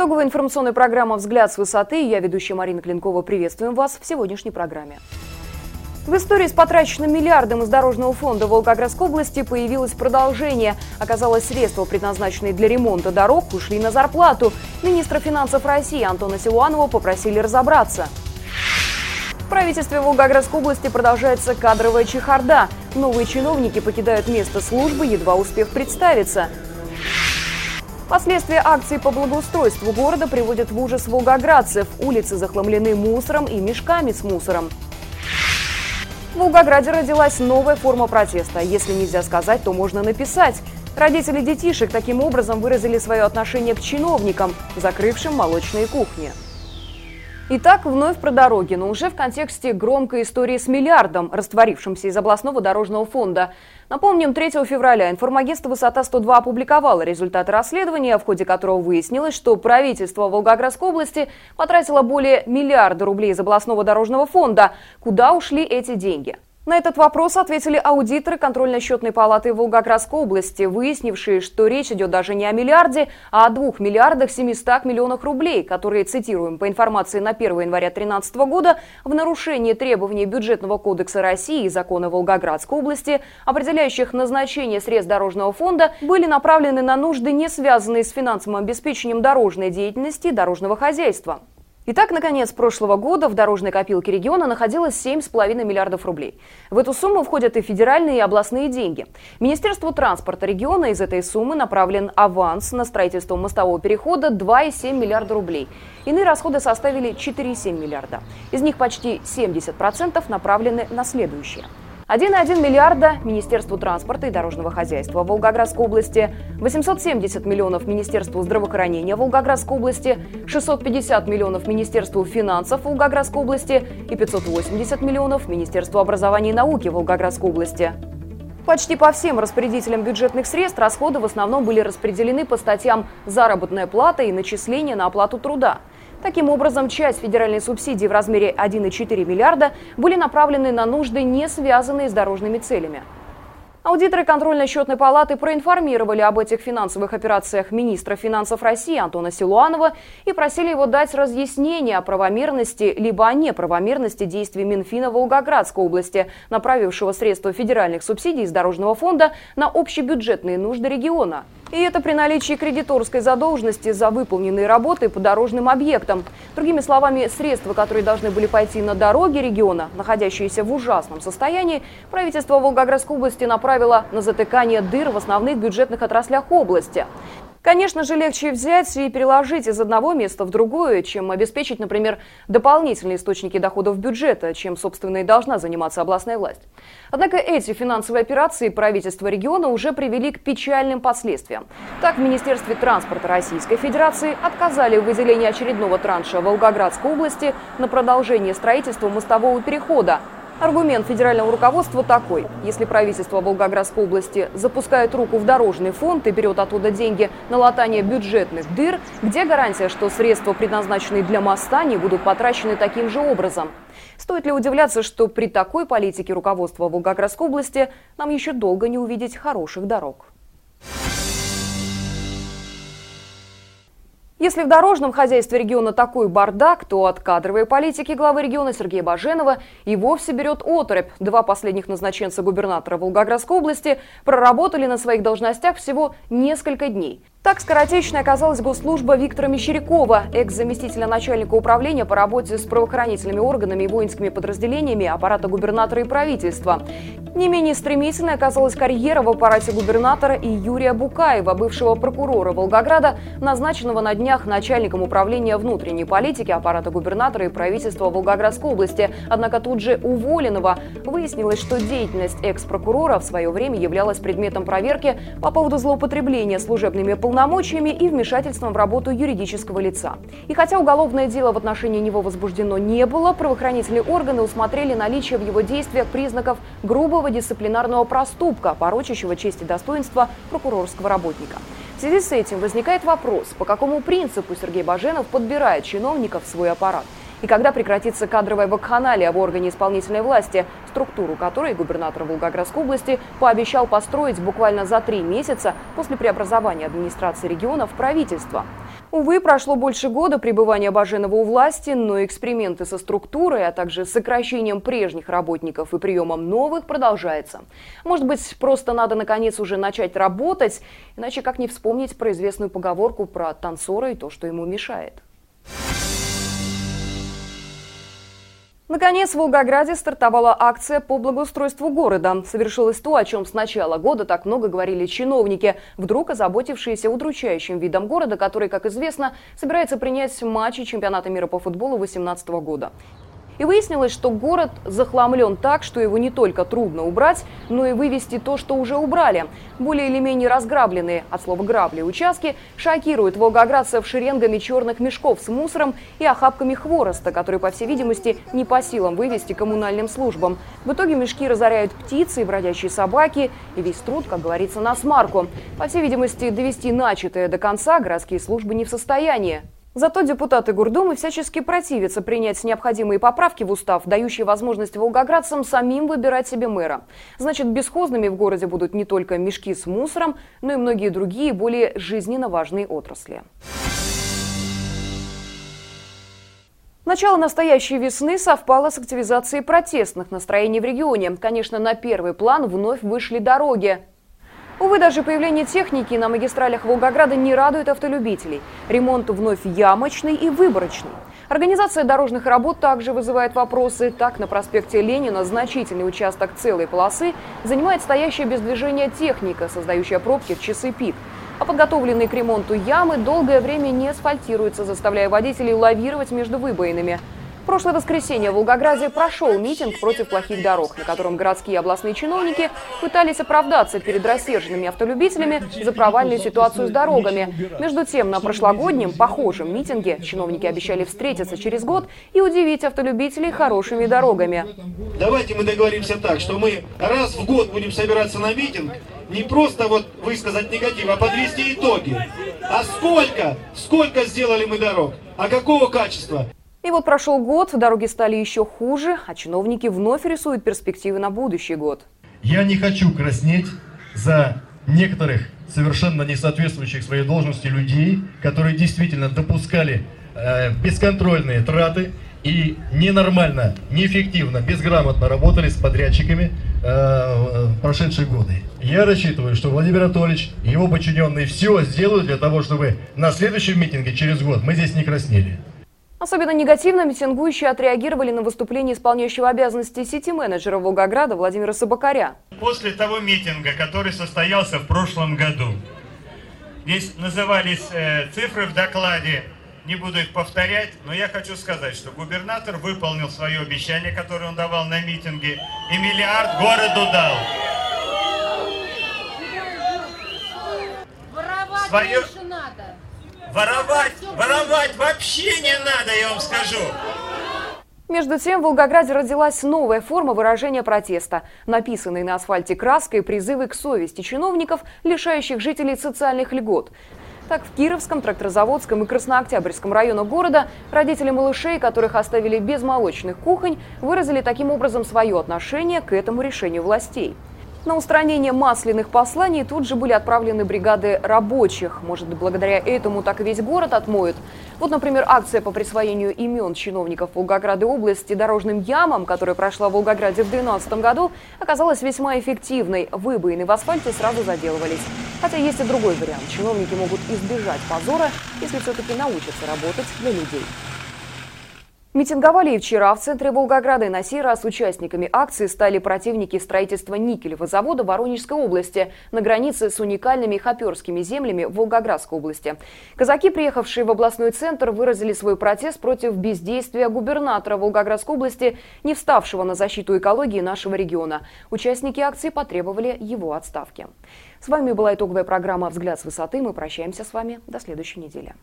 Итоговая информационная программа «Взгляд с высоты». Я ведущая Марина Клинкова. Приветствуем вас в сегодняшней программе. В истории с потраченным миллиардом из Дорожного фонда Волгоградской области появилось продолжение. Оказалось, средства, предназначенные для ремонта дорог, ушли на зарплату. Министра финансов России Антона Силуанова попросили разобраться. В правительстве Волгоградской области продолжается кадровая чехарда. Новые чиновники покидают место службы, едва успев представиться. Последствия акции по благоустройству города приводят в ужас волгоградцев. Улицы захламлены мусором и мешками с мусором. В Волгограде родилась новая форма протеста. Если нельзя сказать, то можно написать. Родители детишек таким образом выразили свое отношение к чиновникам, закрывшим молочные кухни. Итак, вновь про дороги, но уже в контексте громкой истории с миллиардом, растворившимся из областного дорожного фонда. Напомним, 3 февраля информагентство «Высота-102» опубликовало результаты расследования, в ходе которого выяснилось, что правительство Волгоградской области потратило более миллиарда рублей из областного дорожного фонда. Куда ушли эти деньги? На этот вопрос ответили аудиторы контрольно-счетной палаты Волгоградской области, выяснившие, что речь идет даже не о миллиарде, а о 2 миллиардах 700 миллионах рублей, которые, цитируем по информации на 1 января 2013 года, в нарушении требований Бюджетного кодекса России и закона Волгоградской области, определяющих назначение средств дорожного фонда, были направлены на нужды, не связанные с финансовым обеспечением дорожной деятельности дорожного хозяйства. Итак, наконец прошлого года в дорожной копилке региона находилось 7,5 миллиардов рублей. В эту сумму входят и федеральные, и областные деньги. Министерству транспорта региона из этой суммы направлен аванс на строительство мостового перехода 2,7 миллиарда рублей. Иные расходы составили 4,7 миллиарда. Из них почти 70% направлены на следующее – 1,1 миллиарда Министерству транспорта и дорожного хозяйства Волгоградской области, 870 миллионов Министерству здравоохранения Волгоградской области, 650 миллионов Министерству финансов Волгоградской области и 580 миллионов Министерству образования и науки Волгоградской области. Почти по всем распорядителям бюджетных средств расходы в основном были распределены по статьям «Заработная плата» и «Начисление на оплату труда». Таким образом, часть федеральной субсидии в размере 1,4 миллиарда были направлены на нужды, не связанные с дорожными целями. Аудиторы контрольно-счетной палаты проинформировали об этих финансовых операциях министра финансов России Антона Силуанова и просили его дать разъяснение о правомерности либо о неправомерности действий Минфина Волгоградской области, направившего средства федеральных субсидий из Дорожного фонда на общебюджетные нужды региона. И это при наличии кредиторской задолженности за выполненные работы по дорожным объектам. Другими словами, средства, которые должны были пойти на дороги региона, находящиеся в ужасном состоянии, правительство Волгоградской области направило на затыкание дыр в основных бюджетных отраслях области. Конечно же, легче взять и переложить из одного места в другое, чем обеспечить, например, дополнительные источники доходов бюджета, чем, собственно, и должна заниматься областная власть. Однако эти финансовые операции правительства региона уже привели к печальным последствиям. Так, в Министерстве транспорта Российской Федерации отказали в выделении очередного транша Волгоградской области на продолжение строительства мостового перехода, Аргумент федерального руководства такой. Если правительство Волгоградской области запускает руку в дорожный фонд и берет оттуда деньги на латание бюджетных дыр, где гарантия, что средства, предназначенные для моста, не будут потрачены таким же образом? Стоит ли удивляться, что при такой политике руководства Волгоградской области нам еще долго не увидеть хороших дорог? Если в дорожном хозяйстве региона такой бардак, то от кадровой политики главы региона Сергея Баженова и вовсе берет оторопь. Два последних назначенца губернатора Волгоградской области проработали на своих должностях всего несколько дней. Так скоротечной оказалась госслужба Виктора Мещерякова, экс-заместителя начальника управления по работе с правоохранительными органами и воинскими подразделениями аппарата губернатора и правительства. Не менее стремительной оказалась карьера в аппарате губернатора и Юрия Букаева, бывшего прокурора Волгограда, назначенного на днях начальником управления внутренней политики аппарата губернатора и правительства Волгоградской области. Однако тут же уволенного выяснилось, что деятельность экс-прокурора в свое время являлась предметом проверки по поводу злоупотребления служебными полномочиями и вмешательством в работу юридического лица. И хотя уголовное дело в отношении него возбуждено не было, правоохранительные органы усмотрели наличие в его действиях признаков грубого дисциплинарного проступка, порочащего честь и достоинство прокурорского работника. В связи с этим возникает вопрос, по какому принципу Сергей Баженов подбирает чиновников в свой аппарат – и когда прекратится кадровая вакханалия в органе исполнительной власти, структуру которой губернатор Волгоградской области пообещал построить буквально за три месяца после преобразования администрации региона в правительство. Увы, прошло больше года пребывания Баженова у власти, но эксперименты со структурой, а также сокращением прежних работников и приемом новых продолжается. Может быть, просто надо наконец уже начать работать, иначе как не вспомнить про известную поговорку про танцора и то, что ему мешает. Наконец, в Волгограде стартовала акция по благоустройству города. Совершилось то, о чем с начала года так много говорили чиновники, вдруг озаботившиеся удручающим видом города, который, как известно, собирается принять матчи чемпионата мира по футболу 2018 года. И выяснилось, что город захламлен так, что его не только трудно убрать, но и вывести то, что уже убрали. Более или менее разграбленные, от слова грабли, участки шокируют волгоградцев шеренгами черных мешков с мусором и охапками хвороста, которые, по всей видимости, не по силам вывести коммунальным службам. В итоге мешки разоряют птицы и бродячие собаки, и весь труд, как говорится, на смарку. По всей видимости, довести начатое до конца городские службы не в состоянии. Зато депутаты Гурдумы всячески противятся принять необходимые поправки в устав, дающие возможность волгоградцам самим выбирать себе мэра. Значит, бесхозными в городе будут не только мешки с мусором, но и многие другие, более жизненно важные отрасли. Начало настоящей весны совпало с активизацией протестных настроений в регионе. Конечно, на первый план вновь вышли дороги. Увы, даже появление техники на магистралях Волгограда не радует автолюбителей. Ремонт вновь ямочный и выборочный. Организация дорожных работ также вызывает вопросы. Так, на проспекте Ленина значительный участок целой полосы занимает стоящая без движения техника, создающая пробки в часы пик. А подготовленные к ремонту ямы долгое время не асфальтируются, заставляя водителей лавировать между выбоинами прошлое воскресенье в Волгограде прошел митинг против плохих дорог, на котором городские и областные чиновники пытались оправдаться перед рассерженными автолюбителями за провальную ситуацию с дорогами. Между тем, на прошлогоднем похожем митинге чиновники обещали встретиться через год и удивить автолюбителей хорошими дорогами. Давайте мы договоримся так, что мы раз в год будем собираться на митинг, не просто вот высказать негатив, а подвести итоги. А сколько, сколько сделали мы дорог? А какого качества? И вот прошел год, дороги стали еще хуже, а чиновники вновь рисуют перспективы на будущий год. Я не хочу краснеть за некоторых совершенно не соответствующих своей должности людей, которые действительно допускали э, бесконтрольные траты и ненормально, неэффективно, безграмотно работали с подрядчиками э, прошедшие годы. Я рассчитываю, что Владимир Анатольевич и его подчиненные все сделают для того, чтобы на следующем митинге через год мы здесь не краснели. Особенно негативно митингующие отреагировали на выступление исполняющего обязанности сити-менеджера Волгограда Владимира Собакаря. После того митинга, который состоялся в прошлом году, здесь назывались э, цифры в докладе, не буду их повторять, но я хочу сказать, что губернатор выполнил свое обещание, которое он давал на митинге, и миллиард городу дал. Свое... Воровать, воровать вообще не надо, я вам скажу. Между тем, в Волгограде родилась новая форма выражения протеста. Написанные на асфальте краской призывы к совести чиновников, лишающих жителей социальных льгот. Так, в Кировском, Тракторозаводском и Краснооктябрьском районах города родители малышей, которых оставили без молочных кухонь, выразили таким образом свое отношение к этому решению властей. На устранение масляных посланий тут же были отправлены бригады рабочих. Может, благодаря этому так весь город отмоют. Вот, например, акция по присвоению имен чиновников Волгограда области дорожным ямам, которая прошла в Волгограде в 2012 году, оказалась весьма эффективной. Выбоины в асфальте сразу заделывались. Хотя есть и другой вариант. Чиновники могут избежать позора, если все-таки научатся работать для людей. Митинговали и вчера в центре Волгограда, и на сей раз участниками акции стали противники строительства никелевого завода Воронежской области на границе с уникальными хоперскими землями Волгоградской области. Казаки, приехавшие в областной центр, выразили свой протест против бездействия губернатора Волгоградской области, не вставшего на защиту экологии нашего региона. Участники акции потребовали его отставки. С вами была итоговая программа «Взгляд с высоты». Мы прощаемся с вами до следующей недели.